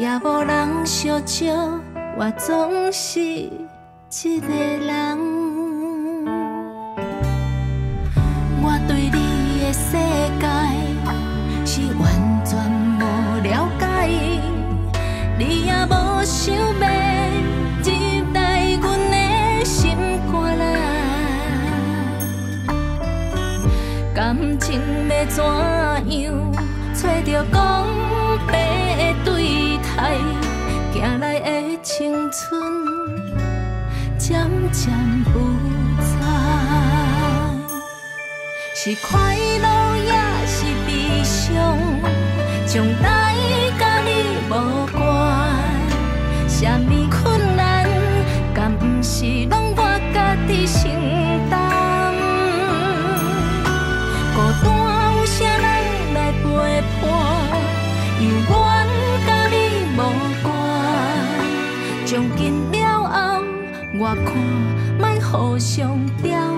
也无人相招，我总是一个人。将不再，是快乐看莫互相刁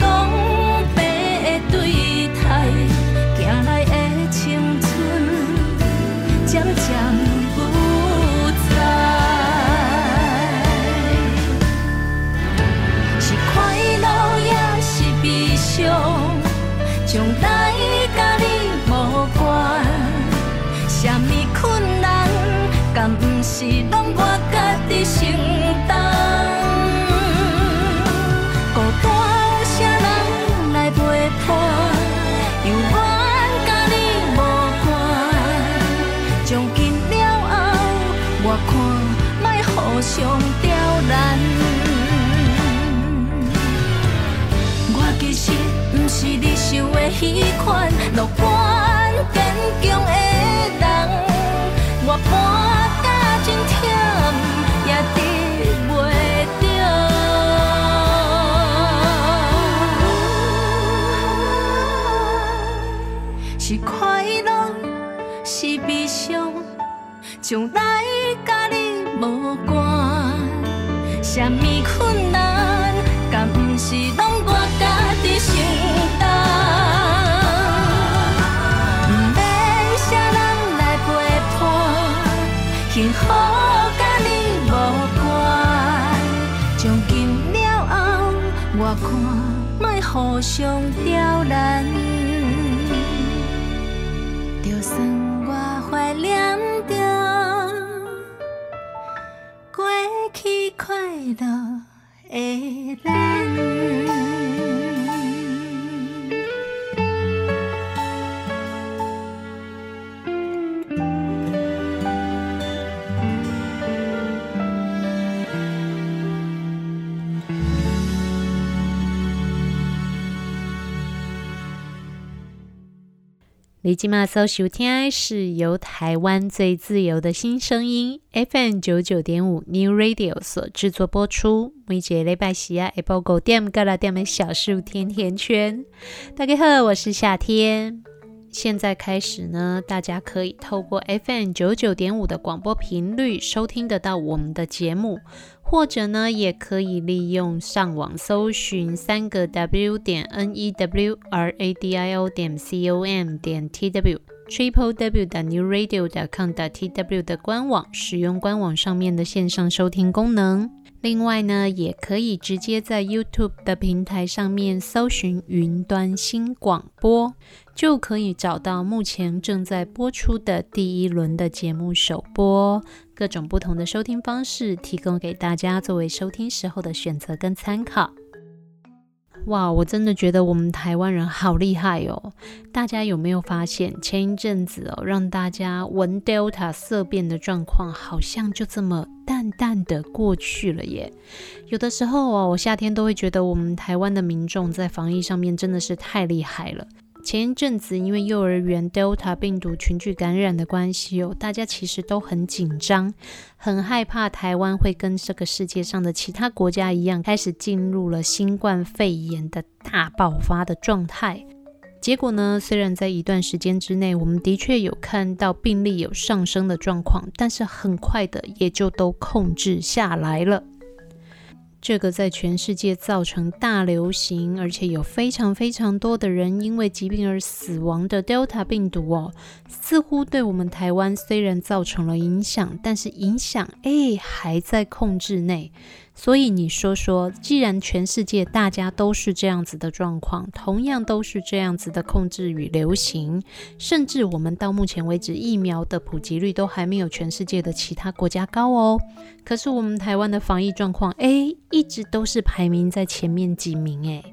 懂是你想的迄款乐观坚强的人，我半。真忝也得袂着，是快乐是悲伤，将来甲你无关。啥物困难，敢不是拢我上刁难。就算我怀念着过去快乐的咱。你今麦搜收听的是由台湾最自由的新声音 FM 九九点五 New Radio 所制作播出。每节礼拜四啊，下晡五点到六点的小树甜甜圈。大家好，我是夏天。现在开始呢，大家可以透过 FM 九九点五的广播频率收听得到我们的节目。或者呢，也可以利用上网搜寻三个 W 点 N E W R A D I O 点 C O M 点 T W Triple W 的 New Radio 点 com 的 T W 的官网，使用官网上面的线上收听功能。另外呢，也可以直接在 YouTube 的平台上面搜寻云端新广播，就可以找到目前正在播出的第一轮的节目首播。各种不同的收听方式，提供给大家作为收听时候的选择跟参考。哇，我真的觉得我们台湾人好厉害哦！大家有没有发现，前一阵子哦，让大家闻 Delta 色变的状况，好像就这么淡淡的过去了耶？有的时候哦，我夏天都会觉得我们台湾的民众在防疫上面真的是太厉害了。前一阵子，因为幼儿园 Delta 病毒群聚感染的关系哦，大家其实都很紧张，很害怕台湾会跟这个世界上的其他国家一样，开始进入了新冠肺炎的大爆发的状态。结果呢，虽然在一段时间之内，我们的确有看到病例有上升的状况，但是很快的也就都控制下来了。这个在全世界造成大流行，而且有非常非常多的人因为疾病而死亡的 Delta 病毒哦，似乎对我们台湾虽然造成了影响，但是影响哎还在控制内。所以你说说，既然全世界大家都是这样子的状况，同样都是这样子的控制与流行，甚至我们到目前为止疫苗的普及率都还没有全世界的其他国家高哦。可是我们台湾的防疫状况，哎，一直都是排名在前面几名哎。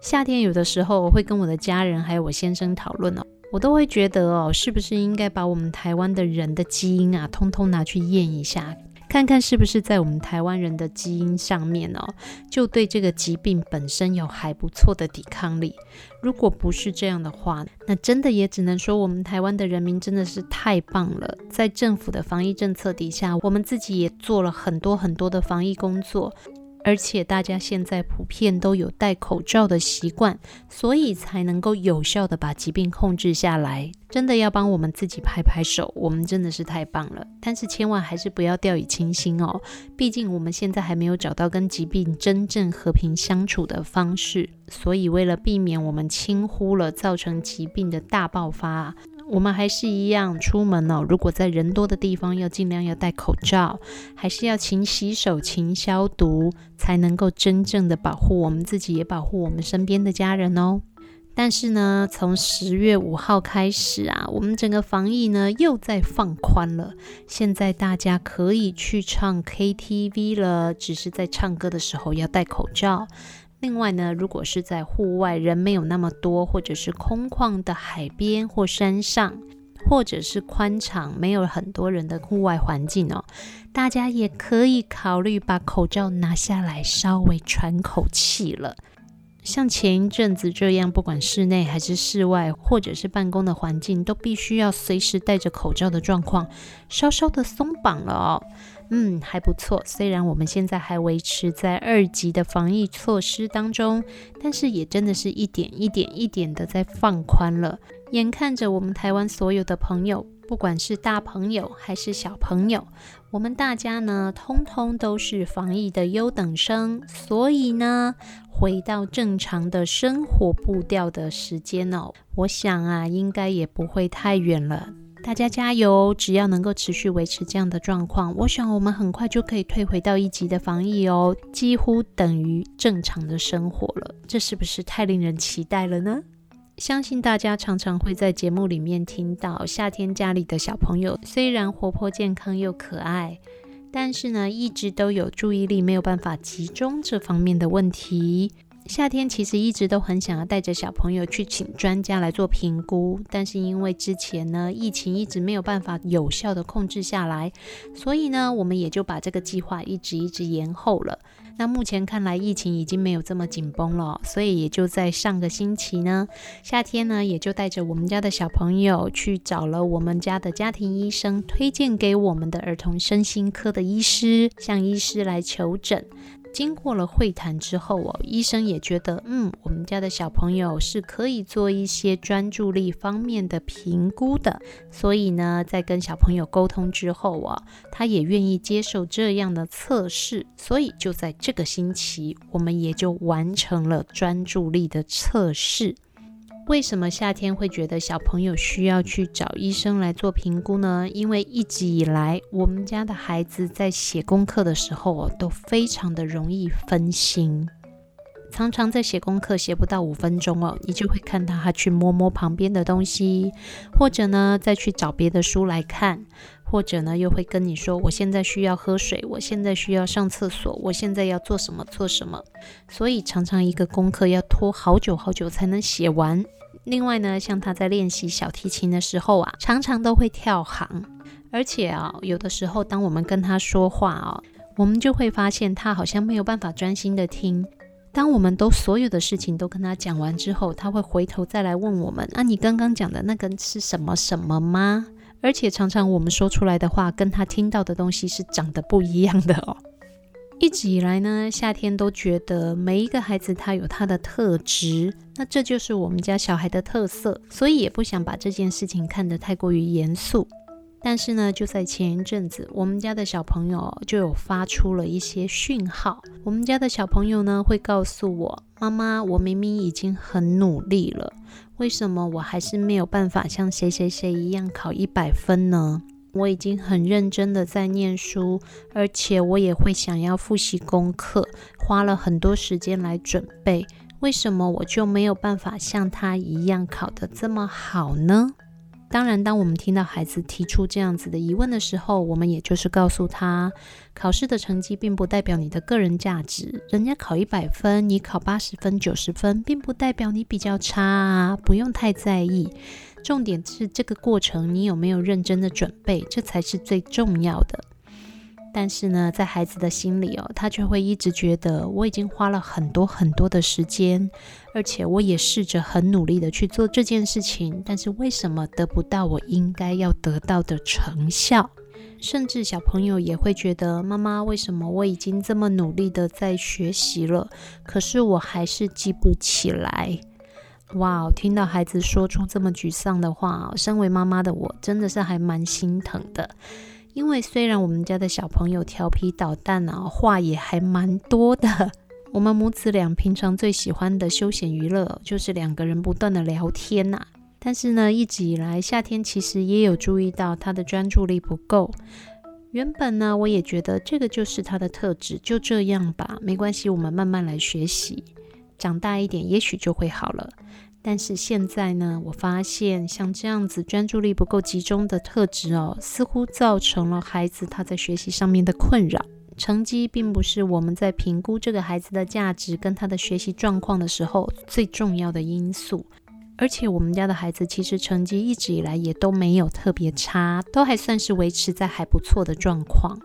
夏天有的时候我会跟我的家人还有我先生讨论哦，我都会觉得哦，是不是应该把我们台湾的人的基因啊，通通拿去验一下。看看是不是在我们台湾人的基因上面哦，就对这个疾病本身有还不错的抵抗力。如果不是这样的话，那真的也只能说我们台湾的人民真的是太棒了。在政府的防疫政策底下，我们自己也做了很多很多的防疫工作。而且大家现在普遍都有戴口罩的习惯，所以才能够有效地把疾病控制下来。真的要帮我们自己拍拍手，我们真的是太棒了。但是千万还是不要掉以轻心哦，毕竟我们现在还没有找到跟疾病真正和平相处的方式。所以为了避免我们轻忽了造成疾病的大爆发。我们还是一样出门哦。如果在人多的地方，要尽量要戴口罩，还是要勤洗手、勤消毒，才能够真正的保护我们自己，也保护我们身边的家人哦。但是呢，从十月五号开始啊，我们整个防疫呢又在放宽了。现在大家可以去唱 KTV 了，只是在唱歌的时候要戴口罩。另外呢，如果是在户外，人没有那么多，或者是空旷的海边或山上，或者是宽敞、没有很多人的户外环境哦，大家也可以考虑把口罩拿下来，稍微喘口气了。像前一阵子这样，不管室内还是室外，或者是办公的环境，都必须要随时戴着口罩的状况，稍稍的松绑了哦。嗯，还不错。虽然我们现在还维持在二级的防疫措施当中，但是也真的是一点一点一点的在放宽了。眼看着我们台湾所有的朋友，不管是大朋友还是小朋友，我们大家呢，通通都是防疫的优等生，所以呢，回到正常的生活步调的时间哦，我想啊，应该也不会太远了。大家加油！只要能够持续维持这样的状况，我想我们很快就可以退回到一级的防疫哦，几乎等于正常的生活了。这是不是太令人期待了呢？相信大家常常会在节目里面听到，夏天家里的小朋友虽然活泼健康又可爱，但是呢，一直都有注意力没有办法集中这方面的问题。夏天其实一直都很想要带着小朋友去请专家来做评估，但是因为之前呢，疫情一直没有办法有效的控制下来，所以呢，我们也就把这个计划一直一直延后了。那目前看来疫情已经没有这么紧绷了，所以也就在上个星期呢，夏天呢也就带着我们家的小朋友去找了我们家的家庭医生，推荐给我们的儿童身心科的医师，向医师来求诊。经过了会谈之后哦，医生也觉得，嗯，我们家的小朋友是可以做一些专注力方面的评估的。所以呢，在跟小朋友沟通之后啊，他也愿意接受这样的测试。所以就在这个星期，我们也就完成了专注力的测试。为什么夏天会觉得小朋友需要去找医生来做评估呢？因为一直以来，我们家的孩子在写功课的时候哦，都非常的容易分心，常常在写功课写不到五分钟哦，你就会看到他去摸摸旁边的东西，或者呢再去找别的书来看，或者呢又会跟你说：“我现在需要喝水，我现在需要上厕所，我现在要做什么做什么。”所以常常一个功课要拖好久好久才能写完。另外呢，像他在练习小提琴的时候啊，常常都会跳行，而且啊，有的时候当我们跟他说话啊，我们就会发现他好像没有办法专心的听。当我们都所有的事情都跟他讲完之后，他会回头再来问我们：“啊，你刚刚讲的那个是什么什么吗？”而且常常我们说出来的话跟他听到的东西是长得不一样的哦。一直以来呢，夏天都觉得每一个孩子他有他的特质，那这就是我们家小孩的特色，所以也不想把这件事情看得太过于严肃。但是呢，就在前一阵子，我们家的小朋友就有发出了一些讯号。我们家的小朋友呢，会告诉我：“妈妈，我明明已经很努力了，为什么我还是没有办法像谁谁谁一样考一百分呢？”我已经很认真的在念书，而且我也会想要复习功课，花了很多时间来准备。为什么我就没有办法像他一样考得这么好呢？当然，当我们听到孩子提出这样子的疑问的时候，我们也就是告诉他，考试的成绩并不代表你的个人价值。人家考一百分，你考八十分、九十分，并不代表你比较差啊，不用太在意。重点是这个过程，你有没有认真的准备，这才是最重要的。但是呢，在孩子的心里哦，他却会一直觉得我已经花了很多很多的时间，而且我也试着很努力的去做这件事情，但是为什么得不到我应该要得到的成效？甚至小朋友也会觉得，妈妈，为什么我已经这么努力的在学习了，可是我还是记不起来？哇，听到孩子说出这么沮丧的话，身为妈妈的我真的是还蛮心疼的。因为虽然我们家的小朋友调皮捣蛋啊，话也还蛮多的。我们母子俩平常最喜欢的休闲娱乐就是两个人不断的聊天呐。但是呢，一直以来夏天其实也有注意到他的专注力不够。原本呢，我也觉得这个就是他的特质，就这样吧，没关系，我们慢慢来学习。长大一点，也许就会好了。但是现在呢，我发现像这样子专注力不够集中的特质哦，似乎造成了孩子他在学习上面的困扰。成绩并不是我们在评估这个孩子的价值跟他的学习状况的时候最重要的因素。而且我们家的孩子其实成绩一直以来也都没有特别差，都还算是维持在还不错的状况。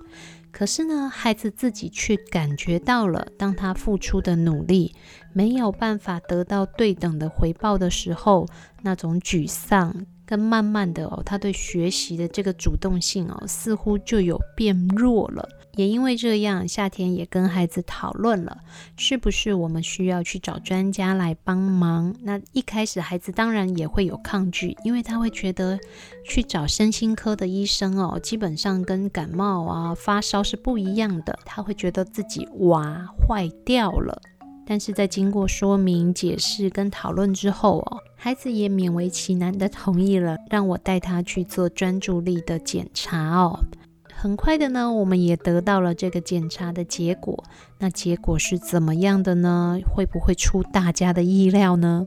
可是呢，孩子自己却感觉到了，当他付出的努力没有办法得到对等的回报的时候，那种沮丧。跟慢慢的哦，他对学习的这个主动性哦，似乎就有变弱了。也因为这样，夏天也跟孩子讨论了，是不是我们需要去找专家来帮忙？那一开始孩子当然也会有抗拒，因为他会觉得去找身心科的医生哦，基本上跟感冒啊、发烧是不一样的。他会觉得自己哇坏掉了。但是在经过说明、解释跟讨论之后哦，孩子也勉为其难的同意了，让我带他去做专注力的检查哦。很快的呢，我们也得到了这个检查的结果。那结果是怎么样的呢？会不会出大家的意料呢？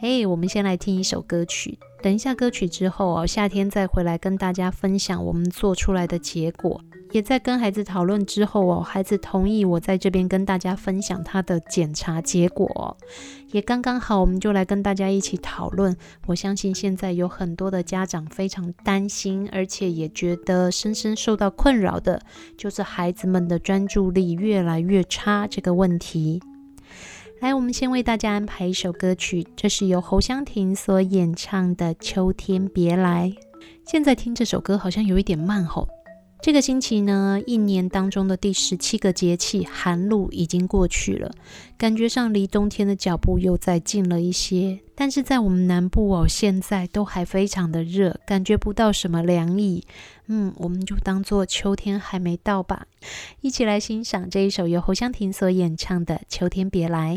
哎，我们先来听一首歌曲。等一下歌曲之后哦，夏天再回来跟大家分享我们做出来的结果。也在跟孩子讨论之后哦，孩子同意我在这边跟大家分享他的检查结果，也刚刚好，我们就来跟大家一起讨论。我相信现在有很多的家长非常担心，而且也觉得深深受到困扰的，就是孩子们的专注力越来越差这个问题。来，我们先为大家安排一首歌曲，这是由侯湘婷所演唱的《秋天别来》。现在听这首歌好像有一点慢吼。这个星期呢，一年当中的第十七个节气寒露已经过去了，感觉上离冬天的脚步又再近了一些。但是在我们南部哦，现在都还非常的热，感觉不到什么凉意。嗯，我们就当做秋天还没到吧。一起来欣赏这一首由侯湘婷所演唱的《秋天别来》。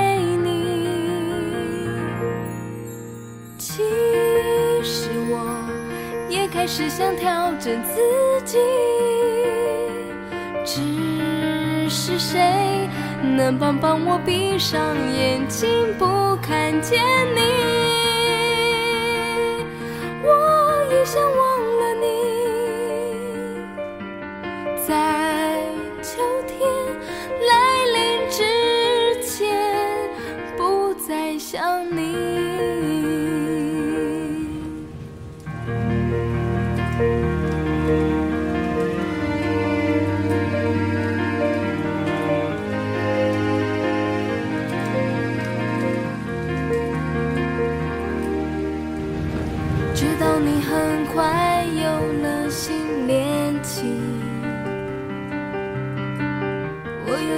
还是想调整自己，只是谁能帮帮我闭上眼睛，不看见你？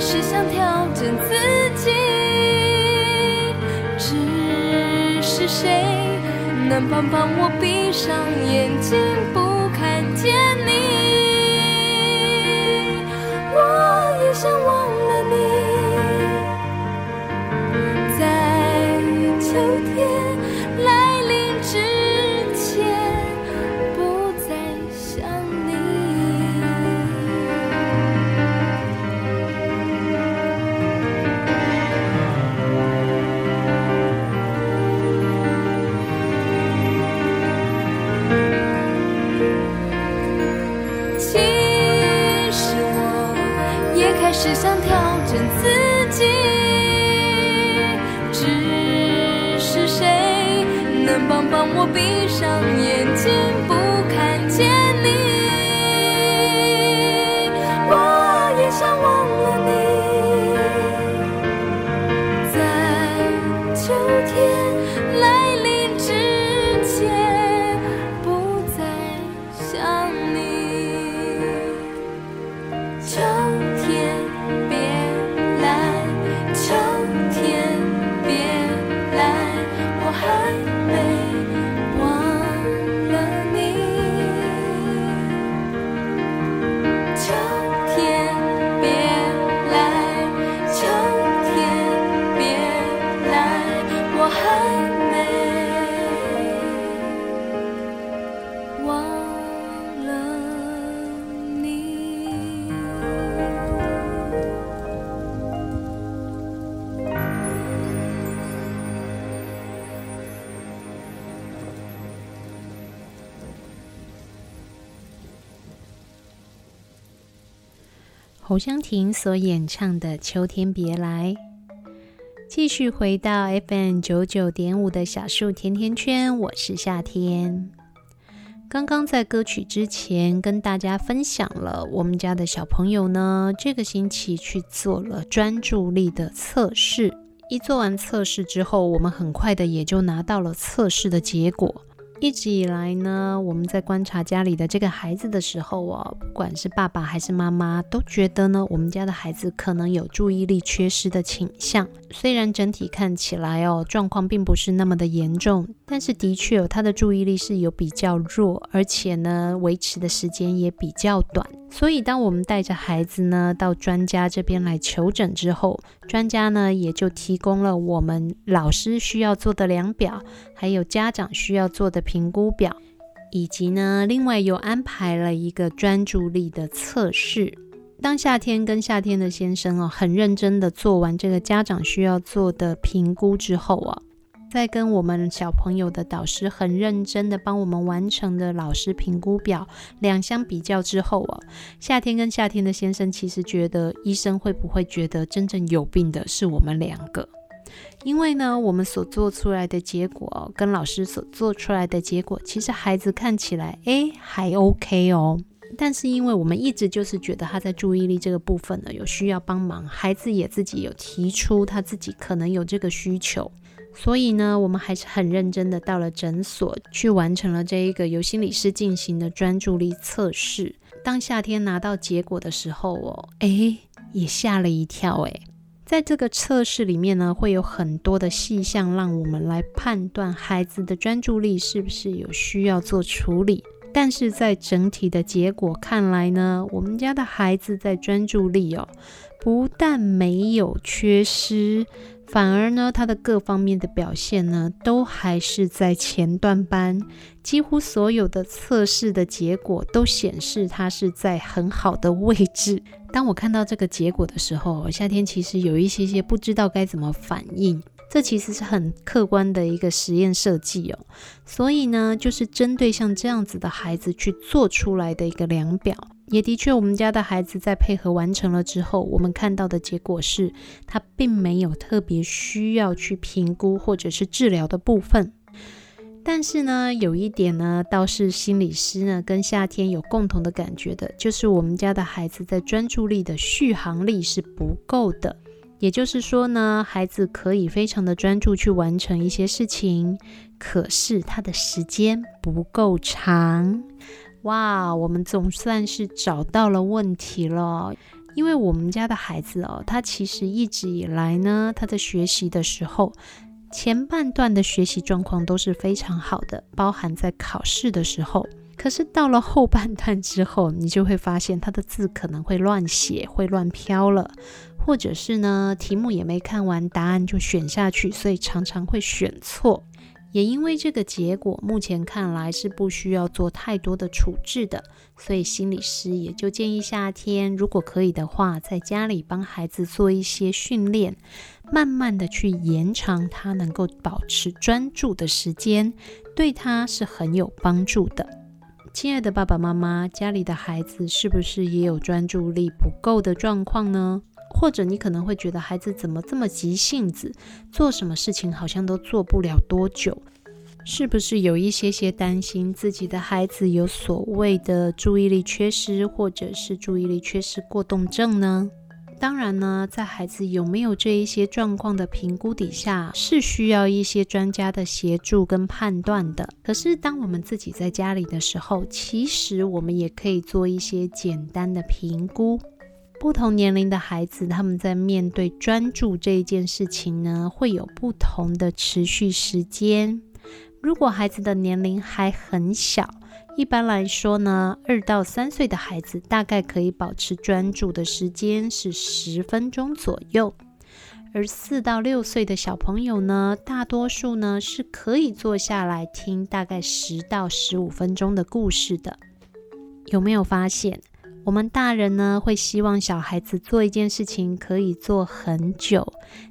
是想调整自己，只是谁能帮帮我闭上眼睛，不看见你？我也想闭上眼侯湘婷所演唱的《秋天别来》。继续回到 FM 九九点五的小树甜甜圈，我是夏天。刚刚在歌曲之前跟大家分享了，我们家的小朋友呢，这个星期去做了专注力的测试。一做完测试之后，我们很快的也就拿到了测试的结果。一直以来呢，我们在观察家里的这个孩子的时候哦，不管是爸爸还是妈妈，都觉得呢，我们家的孩子可能有注意力缺失的倾向。虽然整体看起来哦，状况并不是那么的严重，但是的确有他的注意力是有比较弱，而且呢，维持的时间也比较短。所以，当我们带着孩子呢到专家这边来求诊之后，专家呢也就提供了我们老师需要做的量表，还有家长需要做的评估表，以及呢另外又安排了一个专注力的测试。当夏天跟夏天的先生哦很认真的做完这个家长需要做的评估之后啊。在跟我们小朋友的导师很认真的帮我们完成的老师评估表两相比较之后啊，夏天跟夏天的先生其实觉得医生会不会觉得真正有病的是我们两个？因为呢，我们所做出来的结果跟老师所做出来的结果，其实孩子看起来诶还 OK 哦，但是因为我们一直就是觉得他在注意力这个部分呢有需要帮忙，孩子也自己有提出他自己可能有这个需求。所以呢，我们还是很认真的到了诊所去完成了这一个由心理师进行的专注力测试。当夏天拿到结果的时候哦，诶，也吓了一跳诶，在这个测试里面呢，会有很多的细项让我们来判断孩子的专注力是不是有需要做处理。但是在整体的结果看来呢，我们家的孩子在专注力哦，不但没有缺失。反而呢，他的各方面的表现呢，都还是在前段班。几乎所有的测试的结果都显示他是在很好的位置。当我看到这个结果的时候，夏天其实有一些些不知道该怎么反应。这其实是很客观的一个实验设计哦。所以呢，就是针对像这样子的孩子去做出来的一个量表。也的确，我们家的孩子在配合完成了之后，我们看到的结果是，他并没有特别需要去评估或者是治疗的部分。但是呢，有一点呢，倒是心理师呢跟夏天有共同的感觉的，就是我们家的孩子在专注力的续航力是不够的。也就是说呢，孩子可以非常的专注去完成一些事情，可是他的时间不够长。哇，我们总算是找到了问题了。因为我们家的孩子哦，他其实一直以来呢，他在学习的时候，前半段的学习状况都是非常好的，包含在考试的时候。可是到了后半段之后，你就会发现他的字可能会乱写，会乱飘了，或者是呢，题目也没看完，答案就选下去，所以常常会选错。也因为这个结果，目前看来是不需要做太多的处置的，所以心理师也就建议夏天，如果可以的话，在家里帮孩子做一些训练，慢慢的去延长他能够保持专注的时间，对他是很有帮助的。亲爱的爸爸妈妈，家里的孩子是不是也有专注力不够的状况呢？或者你可能会觉得孩子怎么这么急性子，做什么事情好像都做不了多久，是不是有一些些担心自己的孩子有所谓的注意力缺失，或者是注意力缺失过动症呢？当然呢，在孩子有没有这一些状况的评估底下，是需要一些专家的协助跟判断的。可是当我们自己在家里的时候，其实我们也可以做一些简单的评估。不同年龄的孩子，他们在面对专注这一件事情呢，会有不同的持续时间。如果孩子的年龄还很小，一般来说呢，二到三岁的孩子大概可以保持专注的时间是十分钟左右，而四到六岁的小朋友呢，大多数呢是可以坐下来听大概十到十五分钟的故事的。有没有发现？我们大人呢，会希望小孩子做一件事情可以做很久，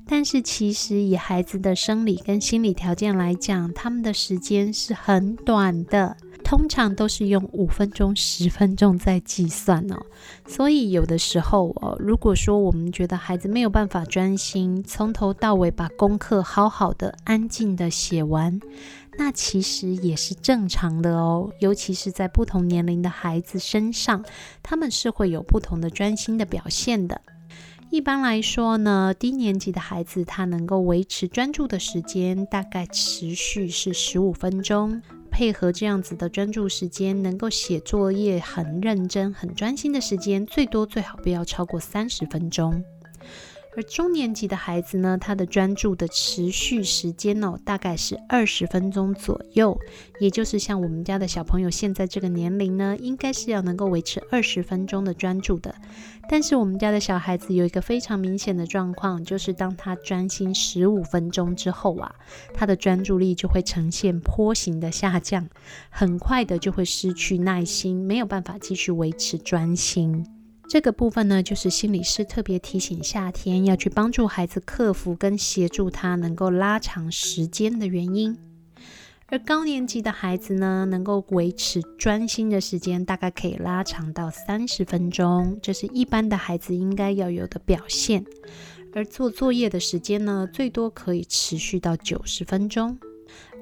但是其实以孩子的生理跟心理条件来讲，他们的时间是很短的。通常都是用五分钟、十分钟在计算哦。所以有的时候哦，如果说我们觉得孩子没有办法专心，从头到尾把功课好好的、安静的写完，那其实也是正常的哦。尤其是在不同年龄的孩子身上，他们是会有不同的专心的表现的。一般来说呢，低年级的孩子他能够维持专注的时间大概持续是十五分钟，配合这样子的专注时间，能够写作业很认真、很专心的时间，最多最好不要超过三十分钟。而中年级的孩子呢，他的专注的持续时间哦，大概是二十分钟左右。也就是像我们家的小朋友现在这个年龄呢，应该是要能够维持二十分钟的专注的。但是我们家的小孩子有一个非常明显的状况，就是当他专心十五分钟之后啊，他的专注力就会呈现坡形的下降，很快的就会失去耐心，没有办法继续维持专心。这个部分呢，就是心理师特别提醒夏天要去帮助孩子克服跟协助他能够拉长时间的原因。而高年级的孩子呢，能够维持专心的时间大概可以拉长到三十分钟，这是一般的孩子应该要有的表现。而做作业的时间呢，最多可以持续到九十分钟。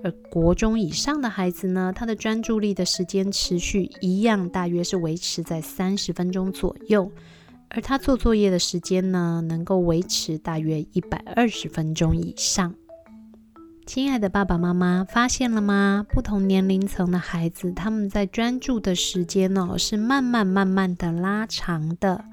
而国中以上的孩子呢，他的专注力的时间持续一样，大约是维持在三十分钟左右。而他做作业的时间呢，能够维持大约一百二十分钟以上。亲爱的爸爸妈妈，发现了吗？不同年龄层的孩子，他们在专注的时间呢、是慢慢慢慢的拉长的。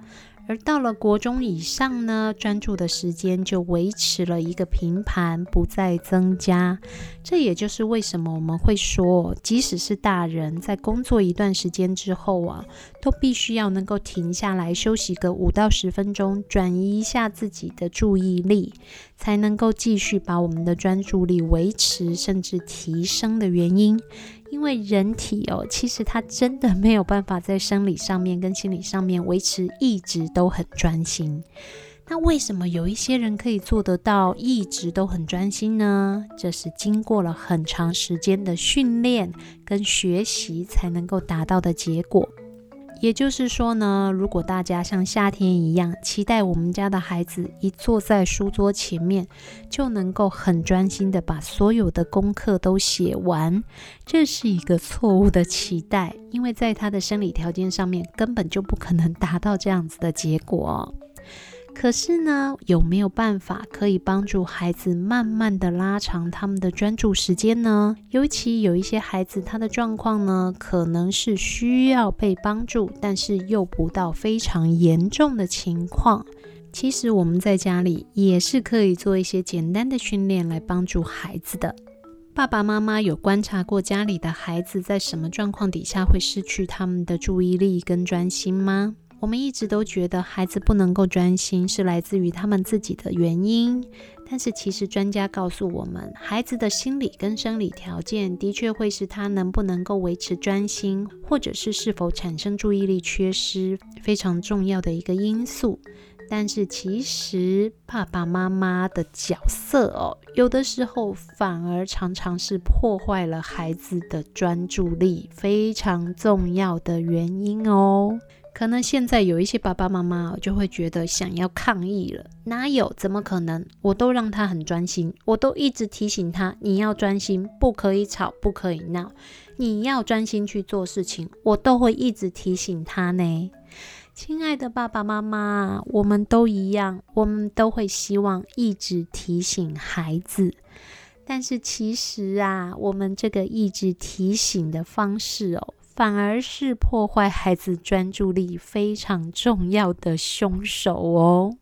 而到了国中以上呢，专注的时间就维持了一个平盘，不再增加。这也就是为什么我们会说，即使是大人在工作一段时间之后啊，都必须要能够停下来休息个五到十分钟，转移一下自己的注意力，才能够继续把我们的专注力维持甚至提升的原因。因为人体哦，其实它真的没有办法在生理上面跟心理上面维持一直都很专心。那为什么有一些人可以做得到一直都很专心呢？这是经过了很长时间的训练跟学习才能够达到的结果。也就是说呢，如果大家像夏天一样期待我们家的孩子一坐在书桌前面就能够很专心的把所有的功课都写完，这是一个错误的期待，因为在他的生理条件上面根本就不可能达到这样子的结果。可是呢，有没有办法可以帮助孩子慢慢的拉长他们的专注时间呢？尤其有一些孩子，他的状况呢，可能是需要被帮助，但是又不到非常严重的情况。其实我们在家里也是可以做一些简单的训练来帮助孩子的。爸爸妈妈有观察过家里的孩子在什么状况底下会失去他们的注意力跟专心吗？我们一直都觉得孩子不能够专心是来自于他们自己的原因，但是其实专家告诉我们，孩子的心理跟生理条件的确会是他能不能够维持专心，或者是是否产生注意力缺失非常重要的一个因素。但是其实爸爸妈妈的角色哦，有的时候反而常常是破坏了孩子的专注力非常重要的原因哦。可能现在有一些爸爸妈妈就会觉得想要抗议了，哪有？怎么可能？我都让他很专心，我都一直提醒他，你要专心，不可以吵，不可以闹，你要专心去做事情，我都会一直提醒他呢。亲爱的爸爸妈妈，我们都一样，我们都会希望一直提醒孩子，但是其实啊，我们这个一直提醒的方式哦。反而是破坏孩子专注力非常重要的凶手哦。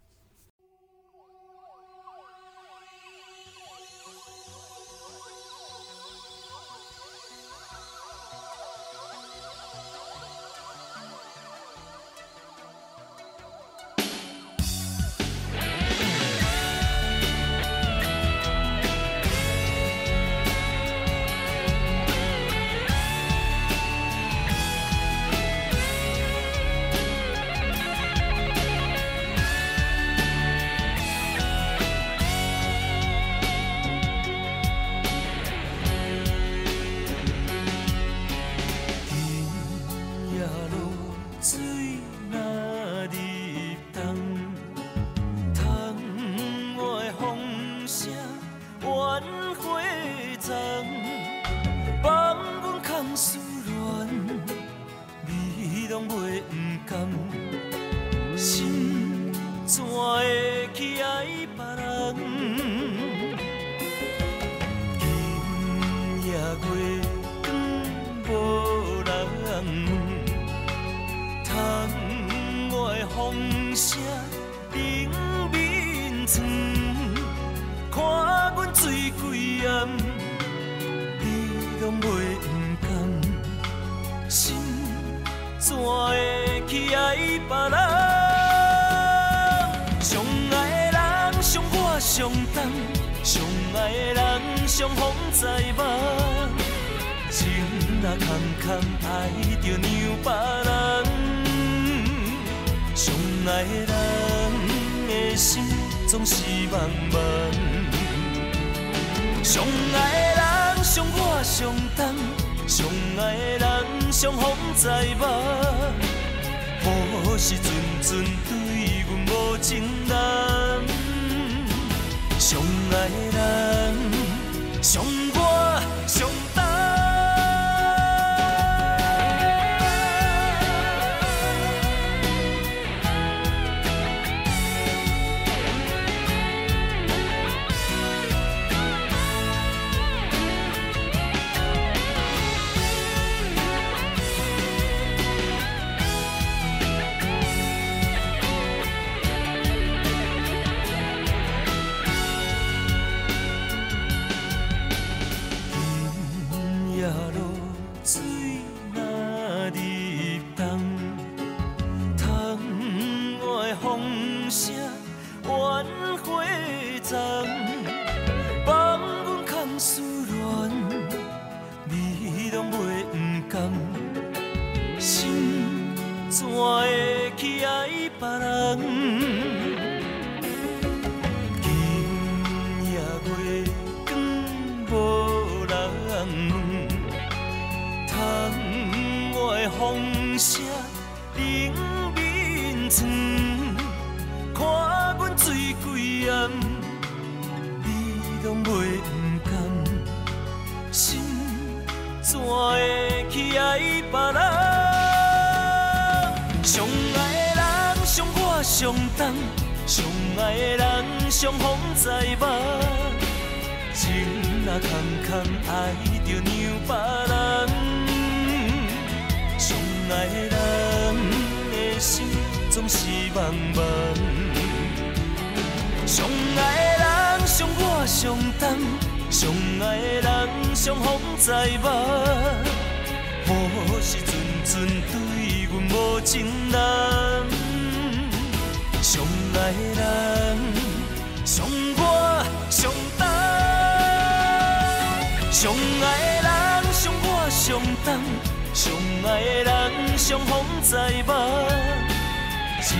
心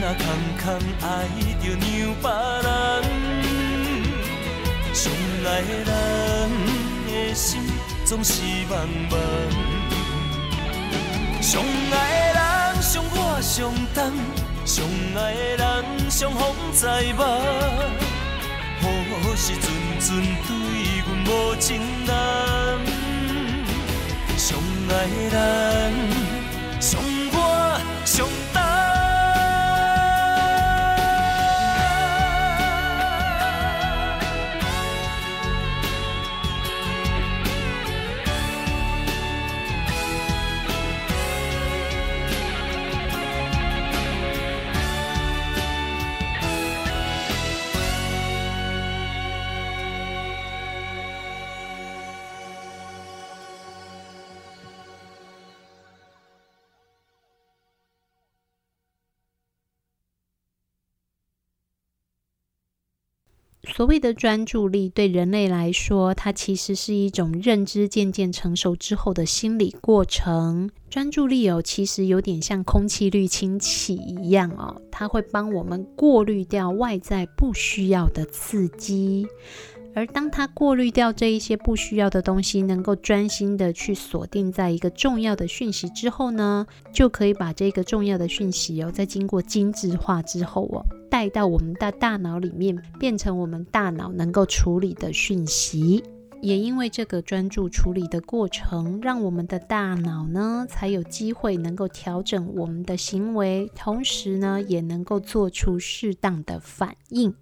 若空空，爱着让别人。相爱的人的心总是茫茫。相爱的人，相我相等；相爱的人，相逢在望。何时阵阵对阮无情人？相爱的人，相我相。所谓的专注力，对人类来说，它其实是一种认知渐渐成熟之后的心理过程。专注力哦，其实有点像空气滤清器一样哦，它会帮我们过滤掉外在不需要的刺激。而当它过滤掉这一些不需要的东西，能够专心的去锁定在一个重要的讯息之后呢，就可以把这个重要的讯息哦，在经过精致化之后哦，带到我们的大脑里面，变成我们大脑能够处理的讯息。也因为这个专注处理的过程，让我们的大脑呢，才有机会能够调整我们的行为，同时呢，也能够做出适当的反应。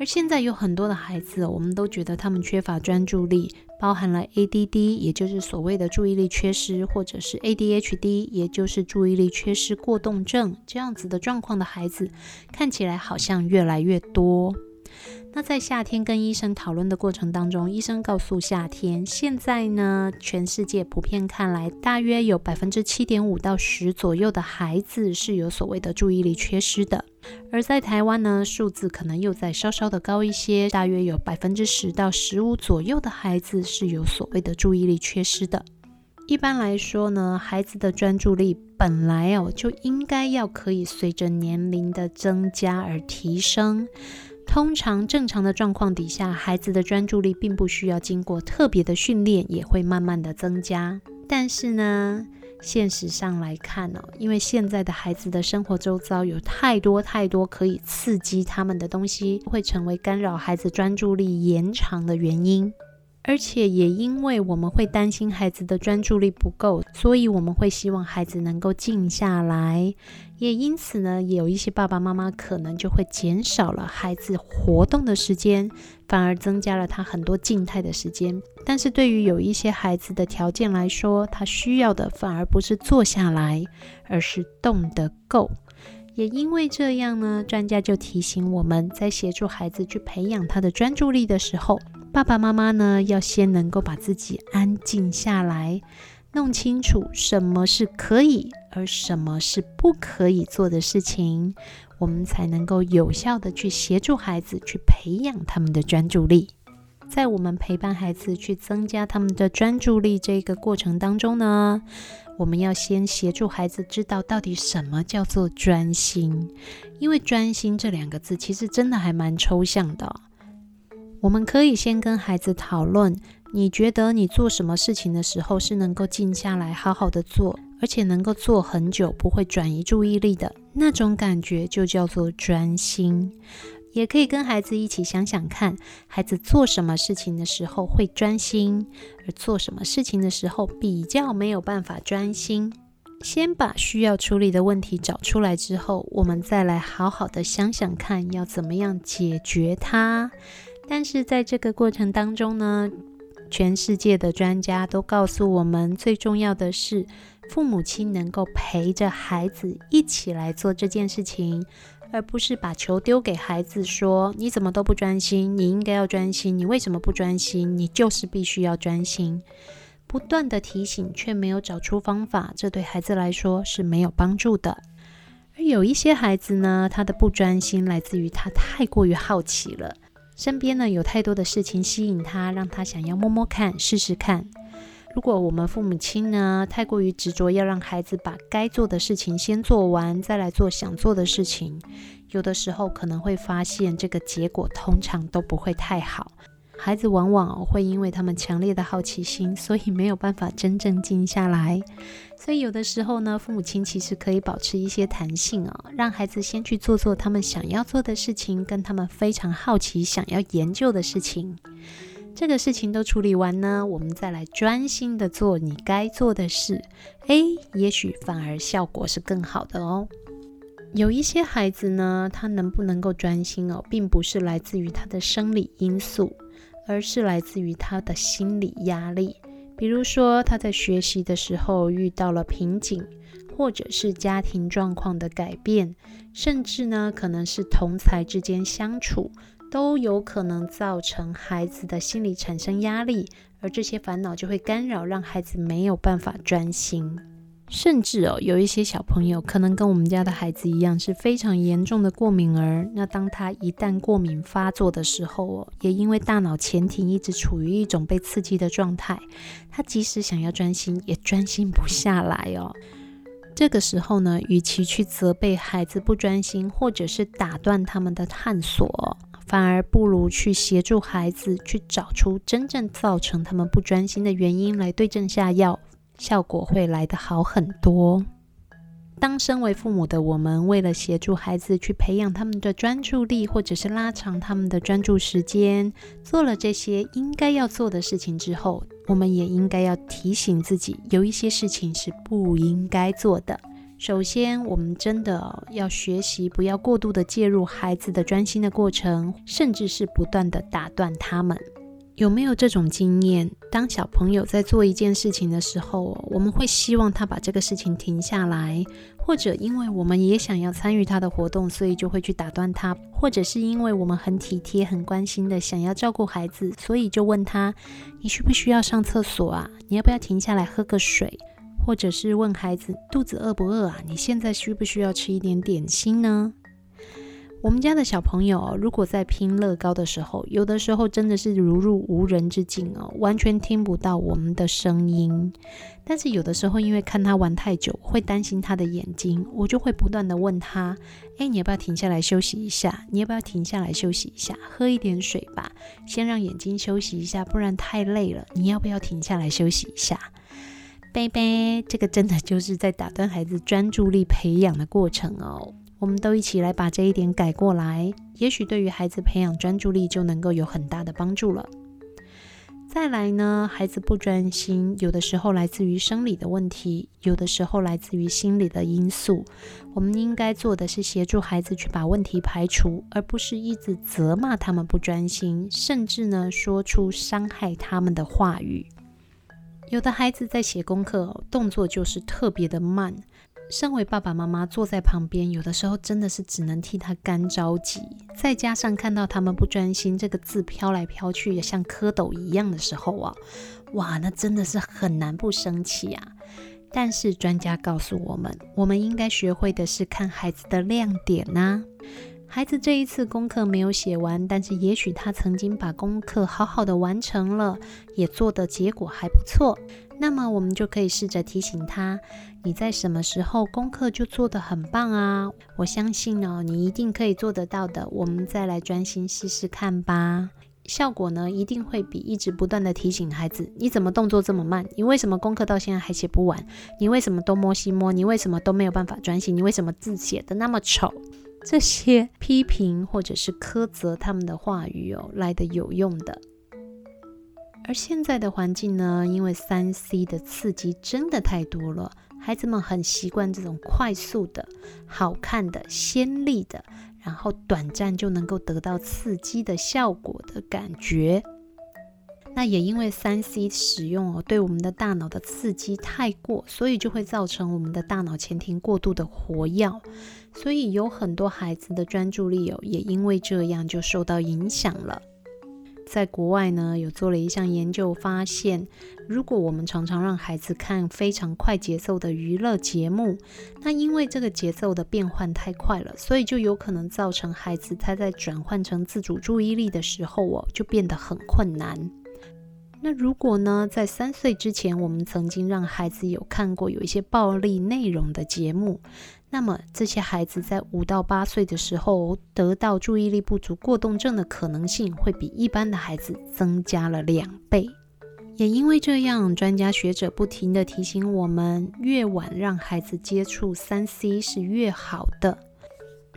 而现在有很多的孩子，我们都觉得他们缺乏专注力，包含了 ADD，也就是所谓的注意力缺失，或者是 ADHD，也就是注意力缺失过动症这样子的状况的孩子，看起来好像越来越多。那在夏天跟医生讨论的过程当中，医生告诉夏天，现在呢，全世界普遍看来，大约有百分之七点五到十左右的孩子是有所谓的注意力缺失的。而在台湾呢，数字可能又再稍稍的高一些，大约有百分之十到十五左右的孩子是有所谓的注意力缺失的。一般来说呢，孩子的专注力本来哦就应该要可以随着年龄的增加而提升。通常正常的状况底下，孩子的专注力并不需要经过特别的训练，也会慢慢的增加。但是呢，现实上来看哦，因为现在的孩子的生活周遭有太多太多可以刺激他们的东西，会成为干扰孩子专注力延长的原因。而且也因为我们会担心孩子的专注力不够，所以我们会希望孩子能够静下来。也因此呢，有一些爸爸妈妈可能就会减少了孩子活动的时间，反而增加了他很多静态的时间。但是对于有一些孩子的条件来说，他需要的反而不是坐下来，而是动得够。也因为这样呢，专家就提醒我们在协助孩子去培养他的专注力的时候，爸爸妈妈呢要先能够把自己安静下来。弄清楚什么是可以，而什么是不可以做的事情，我们才能够有效地去协助孩子去培养他们的专注力。在我们陪伴孩子去增加他们的专注力这个过程当中呢，我们要先协助孩子知道到底什么叫做专心，因为专心这两个字其实真的还蛮抽象的。我们可以先跟孩子讨论。你觉得你做什么事情的时候是能够静下来好好的做，而且能够做很久，不会转移注意力的那种感觉，就叫做专心。也可以跟孩子一起想想看，孩子做什么事情的时候会专心，而做什么事情的时候比较没有办法专心。先把需要处理的问题找出来之后，我们再来好好的想想看要怎么样解决它。但是在这个过程当中呢，全世界的专家都告诉我们，最重要的是父母亲能够陪着孩子一起来做这件事情，而不是把球丢给孩子说：“你怎么都不专心？你应该要专心，你为什么不专心？你就是必须要专心。”不断的提醒却没有找出方法，这对孩子来说是没有帮助的。而有一些孩子呢，他的不专心来自于他太过于好奇了。身边呢，有太多的事情吸引他，让他想要摸摸看、试试看。如果我们父母亲呢，太过于执着，要让孩子把该做的事情先做完，再来做想做的事情，有的时候可能会发现这个结果通常都不会太好。孩子往往会因为他们强烈的好奇心，所以没有办法真正静下来。所以有的时候呢，父母亲其实可以保持一些弹性啊，让孩子先去做做他们想要做的事情，跟他们非常好奇想要研究的事情。这个事情都处理完呢，我们再来专心的做你该做的事。诶，也许反而效果是更好的哦。有一些孩子呢，他能不能够专心哦，并不是来自于他的生理因素。而是来自于他的心理压力，比如说他在学习的时候遇到了瓶颈，或者是家庭状况的改变，甚至呢可能是同才之间相处，都有可能造成孩子的心理产生压力，而这些烦恼就会干扰，让孩子没有办法专心。甚至哦，有一些小朋友可能跟我们家的孩子一样，是非常严重的过敏儿。那当他一旦过敏发作的时候哦，也因为大脑前庭一直处于一种被刺激的状态，他即使想要专心，也专心不下来哦。这个时候呢，与其去责备孩子不专心，或者是打断他们的探索，反而不如去协助孩子去找出真正造成他们不专心的原因，来对症下药。效果会来得好很多。当身为父母的我们，为了协助孩子去培养他们的专注力，或者是拉长他们的专注时间，做了这些应该要做的事情之后，我们也应该要提醒自己，有一些事情是不应该做的。首先，我们真的要学习，不要过度的介入孩子的专心的过程，甚至是不断的打断他们。有没有这种经验？当小朋友在做一件事情的时候，我们会希望他把这个事情停下来，或者因为我们也想要参与他的活动，所以就会去打断他，或者是因为我们很体贴、很关心的想要照顾孩子，所以就问他：“你需不需要上厕所啊？你要不要停下来喝个水？”或者是问孩子：“肚子饿不饿啊？你现在需不需要吃一点点心呢？”我们家的小朋友，如果在拼乐高的时候，有的时候真的是如入无人之境哦，完全听不到我们的声音。但是有的时候，因为看他玩太久，会担心他的眼睛，我就会不断地问他：“哎，你要不要停下来休息一下？你要不要停下来休息一下？喝一点水吧，先让眼睛休息一下，不然太累了。你要不要停下来休息一下？”贝贝，这个真的就是在打断孩子专注力培养的过程哦。我们都一起来把这一点改过来，也许对于孩子培养专注力就能够有很大的帮助了。再来呢，孩子不专心，有的时候来自于生理的问题，有的时候来自于心理的因素。我们应该做的是协助孩子去把问题排除，而不是一直责骂他们不专心，甚至呢说出伤害他们的话语。有的孩子在写功课，动作就是特别的慢。身为爸爸妈妈坐在旁边，有的时候真的是只能替他干着急。再加上看到他们不专心，这个字飘来飘去也像蝌蚪一样的时候啊，哇，那真的是很难不生气啊。但是专家告诉我们，我们应该学会的是看孩子的亮点呐、孩子这一次功课没有写完，但是也许他曾经把功课好好的完成了，也做的结果还不错。那么我们就可以试着提醒他：你在什么时候功课就做得很棒啊？我相信哦，你一定可以做得到的。我们再来专心试试看吧。效果呢，一定会比一直不断的提醒孩子：你怎么动作这么慢？你为什么功课到现在还写不完？你为什么东摸西摸？你为什么都没有办法专心？你为什么字写得那么丑？这些批评或者是苛责他们的话语哦，来得有用的。而现在的环境呢，因为三 C 的刺激真的太多了，孩子们很习惯这种快速的、好看的、鲜丽的，然后短暂就能够得到刺激的效果的感觉。那也因为三 C 使用哦，对我们的大脑的刺激太过，所以就会造成我们的大脑前庭过度的活跃，所以有很多孩子的专注力哦，也因为这样就受到影响了。在国外呢，有做了一项研究，发现如果我们常常让孩子看非常快节奏的娱乐节目，那因为这个节奏的变换太快了，所以就有可能造成孩子他在转换成自主注意力的时候哦，就变得很困难。那如果呢，在三岁之前，我们曾经让孩子有看过有一些暴力内容的节目，那么这些孩子在五到八岁的时候，得到注意力不足过动症的可能性会比一般的孩子增加了两倍。也因为这样，专家学者不停地提醒我们，越晚让孩子接触三 C 是越好的。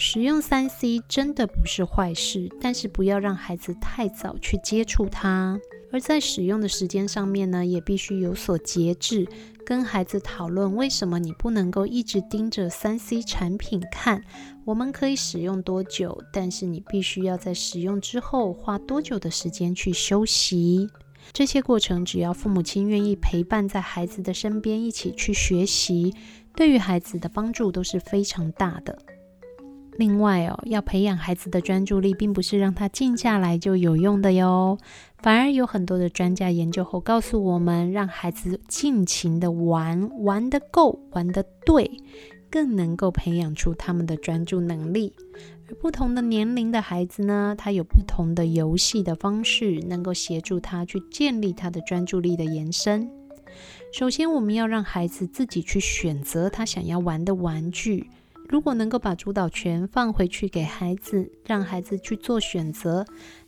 使用三 C 真的不是坏事，但是不要让孩子太早去接触它。而在使用的时间上面呢，也必须有所节制，跟孩子讨论为什么你不能够一直盯着三 C 产品看。我们可以使用多久，但是你必须要在使用之后花多久的时间去休息。这些过程，只要父母亲愿意陪伴在孩子的身边，一起去学习，对于孩子的帮助都是非常大的。另外哦，要培养孩子的专注力，并不是让他静下来就有用的哟。反而有很多的专家研究后告诉我们，让孩子尽情的玩，玩得够，玩得对，更能够培养出他们的专注能力。而不同的年龄的孩子呢，他有不同的游戏的方式，能够协助他去建立他的专注力的延伸。首先，我们要让孩子自己去选择他想要玩的玩具。如果能够把主导权放回去给孩子，让孩子去做选择，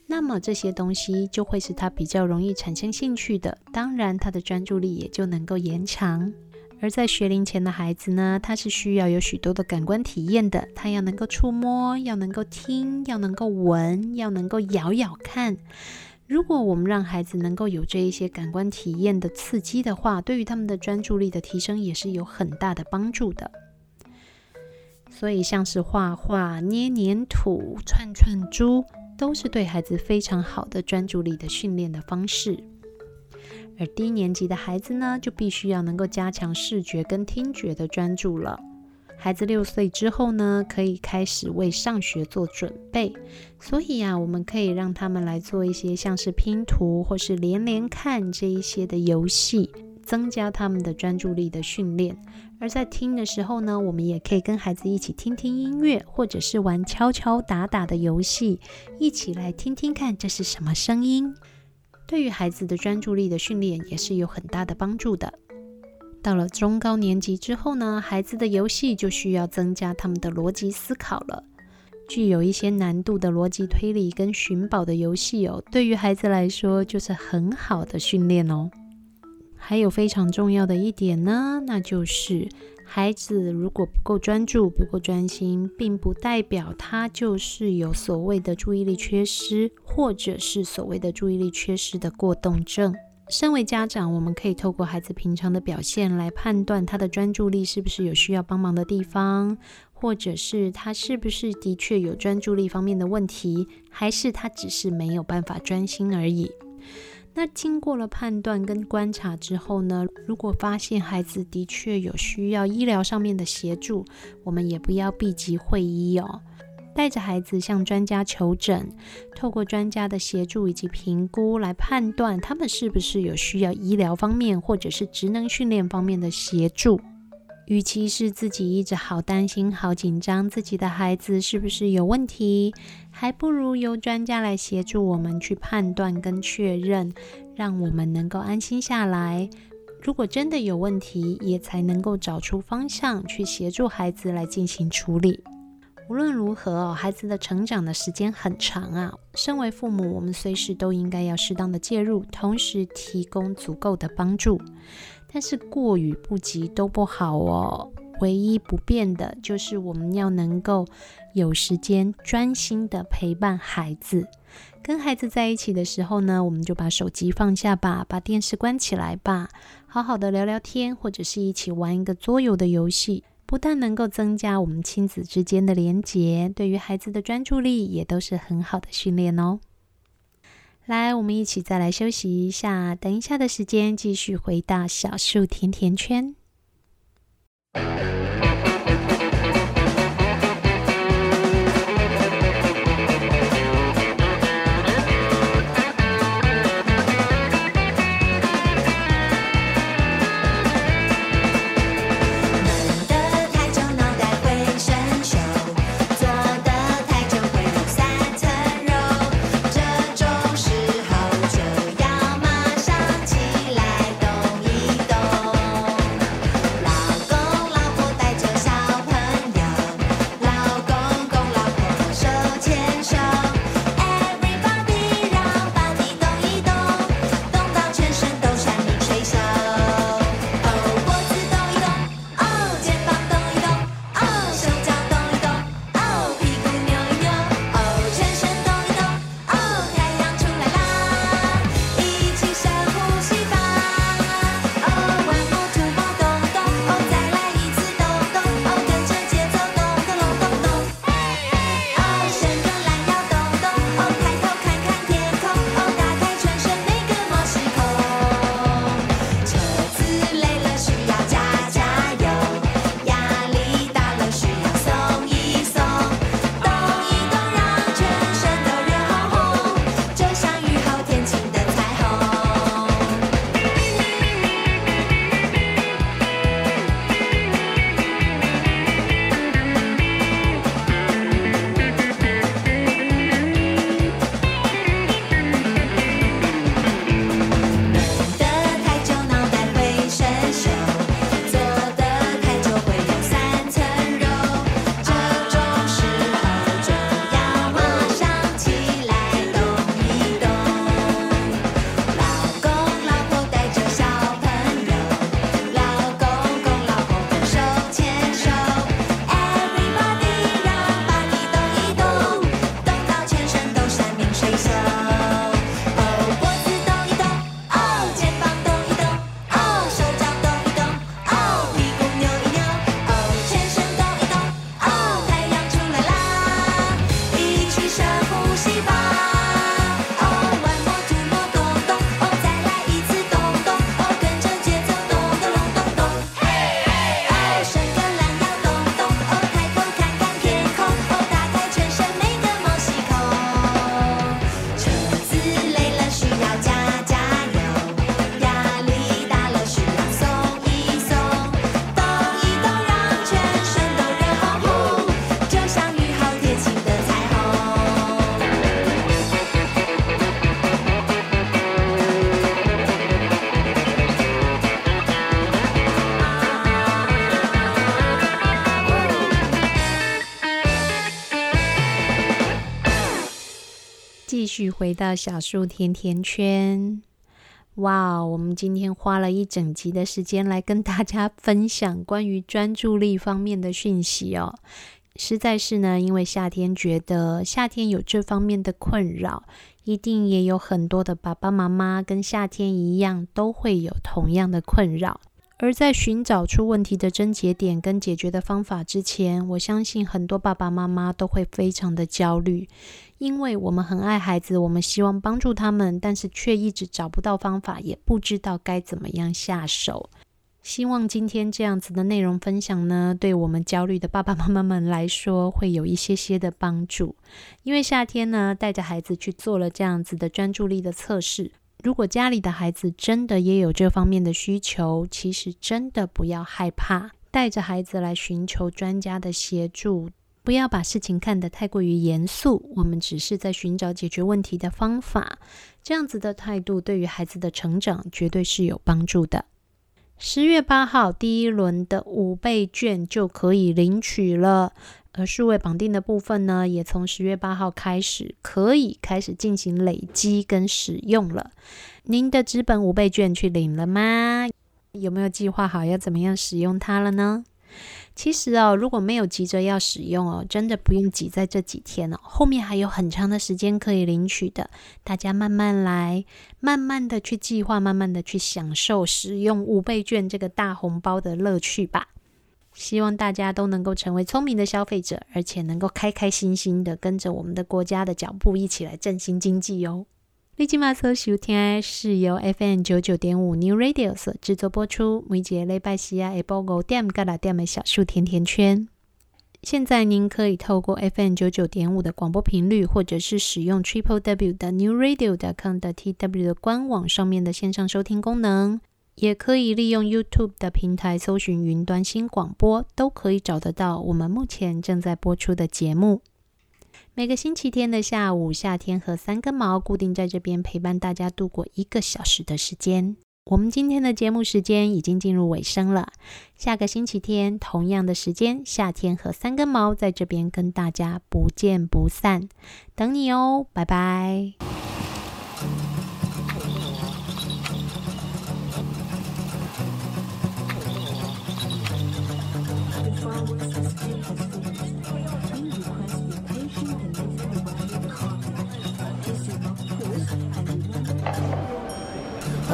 那么这些东西就会使他比较容易产生兴趣的。当然，他的专注力也就能够延长。而在学龄前的孩子呢，他是需要有许多的感官体验的，他要能够触摸，要能够听，要能够闻，要能够咬咬看。如果我们让孩子能够有这一些感官体验的刺激的话，对于他们的专注力的提升也是有很大的帮助的。所以，像是画画、捏黏土、串串珠，都是对孩子非常好的专注力的训练的方式。而低年级的孩子呢，就必须要能够加强视觉跟听觉的专注了。孩子六岁之后呢，可以开始为上学做准备，所以呀、啊，我们可以让他们来做一些像是拼图或是连连看这一些的游戏，增加他们的专注力的训练。而在听的时候呢，我们也可以跟孩子一起听听音乐，或者是玩敲敲打打的游戏，一起来听听看这是什么声音。对于孩子的专注力的训练也是有很大的帮助的。到了中高年级之后呢，孩子的游戏就需要增加他们的逻辑思考了。具有一些难度的逻辑推理跟寻宝的游戏哦，对于孩子来说就是很好的训练哦。还有非常重要的一点呢，那就是孩子如果不够专注、不够专心，并不代表他就是有所谓的注意力缺失，或者是所谓的注意力缺失的过动症。身为家长，我们可以透过孩子平常的表现来判断他的专注力是不是有需要帮忙的地方，或者是他是不是的确有专注力方面的问题，还是他只是没有办法专心而已。那经过了判断跟观察之后呢，如果发现孩子的确有需要医疗上面的协助，我们也不要避疾讳医哦。带着孩子向专家求诊，透过专家的协助以及评估来判断他们是不是有需要医疗方面或者是职能训练方面的协助。与其是自己一直好担心、好紧张自己的孩子是不是有问题，还不如由专家来协助我们去判断跟确认，让我们能够安心下来。如果真的有问题，也才能够找出方向去协助孩子来进行处理。无论如何，孩子的成长的时间很长啊。身为父母，我们随时都应该要适当的介入，同时提供足够的帮助。但是过与不及都不好哦。唯一不变的就是我们要能够有时间专心的陪伴孩子。跟孩子在一起的时候呢，我们就把手机放下吧，把电视关起来吧，好好的聊聊天，或者是一起玩一个桌游的游戏。不但能够增加我们亲子之间的连结，对于孩子的专注力也都是很好的训练哦。来，我们一起再来休息一下，等一下的时间继续回到小树甜甜圈。续回到小树甜甜圈。哇，我们今天花了一整集的时间来跟大家分享关于专注力方面的讯息哦。实在是呢，因为夏天觉得夏天有这方面的困扰，一定也有很多的爸爸妈妈跟夏天一样，都会有同样的困扰。而在寻找出问题的症结点跟解决的方法之前，我相信很多爸爸妈妈都会非常的焦虑，因为我们很爱孩子，我们希望帮助他们，但是却一直找不到方法，也不知道该怎么样下手。希望今天这样子的内容分享呢，对我们焦虑的爸爸妈妈们来说，会有一些些的帮助。因为夏天呢，带着孩子去做了这样子的专注力的测试。如果家里的孩子真的也有这方面的需求，其实真的不要害怕，带着孩子来寻求专家的协助，不要把事情看得太过于严肃。我们只是在寻找解决问题的方法，这样子的态度对于孩子的成长绝对是有帮助的。十月八号第一轮的五倍券就可以领取了。而数位绑定的部分呢，也从十月八号开始可以开始进行累积跟使用了。您的资本五倍券去领了吗？有没有计划好要怎么样使用它了呢？其实哦，如果没有急着要使用哦，真的不用挤在这几天哦，后面还有很长的时间可以领取的。大家慢慢来，慢慢的去计划，慢慢的去享受使用五倍券这个大红包的乐趣吧。希望大家都能够成为聪明的消费者，而且能够开开心心的跟着我们的国家的脚步一起来振兴经济哟。立即马搜收听是由 FM 九九点五 New Radio 所制作播出，每节礼拜四下午五点到六点的小树甜甜圈。现在您可以透过 FM 九九点五的广播频率，或者是使用 Triple W 的 New Radio 的 com 的 TW 的官网上面的线上收听功能。也可以利用 YouTube 的平台搜寻“云端新广播”，都可以找得到我们目前正在播出的节目。每个星期天的下午，夏天和三根毛固定在这边陪伴大家度过一个小时的时间。我们今天的节目时间已经进入尾声了，下个星期天同样的时间，夏天和三根毛在这边跟大家不见不散，等你哦，拜拜。forward.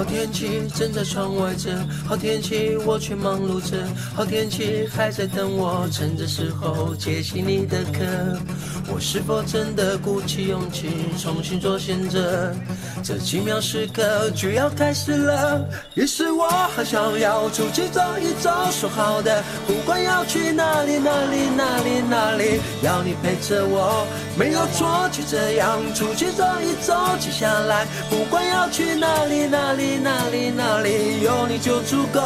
好天气正在窗外着，好天气我却忙碌着，好天气还在等我，趁着时候接起你的课。我是否真的鼓起勇气重新做选择？这奇妙时刻就要开始了，于是我很想要出去走一走，说好的，不管要去哪里哪里哪里哪里，要你陪着我，没有错，就这样出去走一走，接下来不管要去哪里哪里。哪里哪里有你就足够。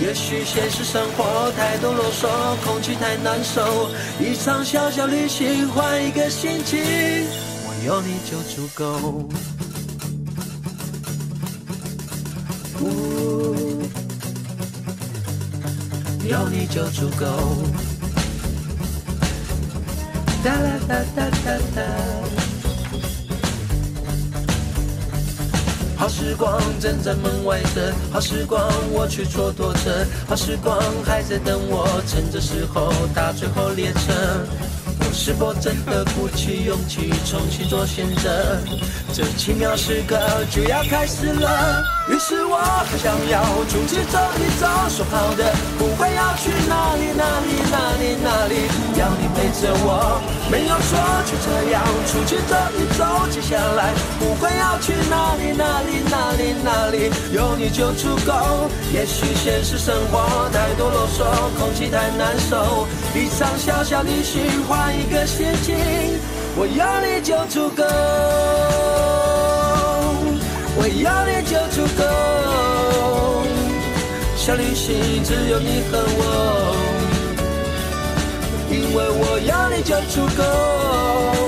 也许现实生活太多啰嗦，空气太难受。一场小小旅行，换一个心情，我有你就足够。有你就足够。哒啦哒哒哒哒。好时光站在门外等，好时光我却蹉跎着，好时光还在等我，趁着时候搭最后列车。是否真的鼓起勇气重新做选择？这奇妙时刻就要开始了。于是我很想要出去走一走，说好的不会要去哪里哪里哪里哪里，要你陪着我，没有说，就这样出去走一走。接下来不会要去哪里哪里哪里哪里，有你就足够。也许现实生活太多啰嗦，空气太难受，一场小小旅行换一个心情，我有你就足够，我有你就足够。小旅行只有你和我，因为我有你就足够。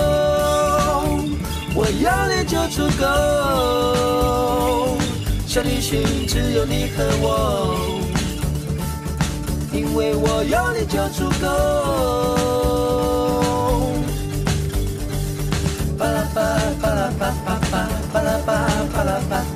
我要你就足够，小旅行只有你和我，因为我有你就足够。巴拉巴巴拉巴巴巴巴拉巴巴拉巴。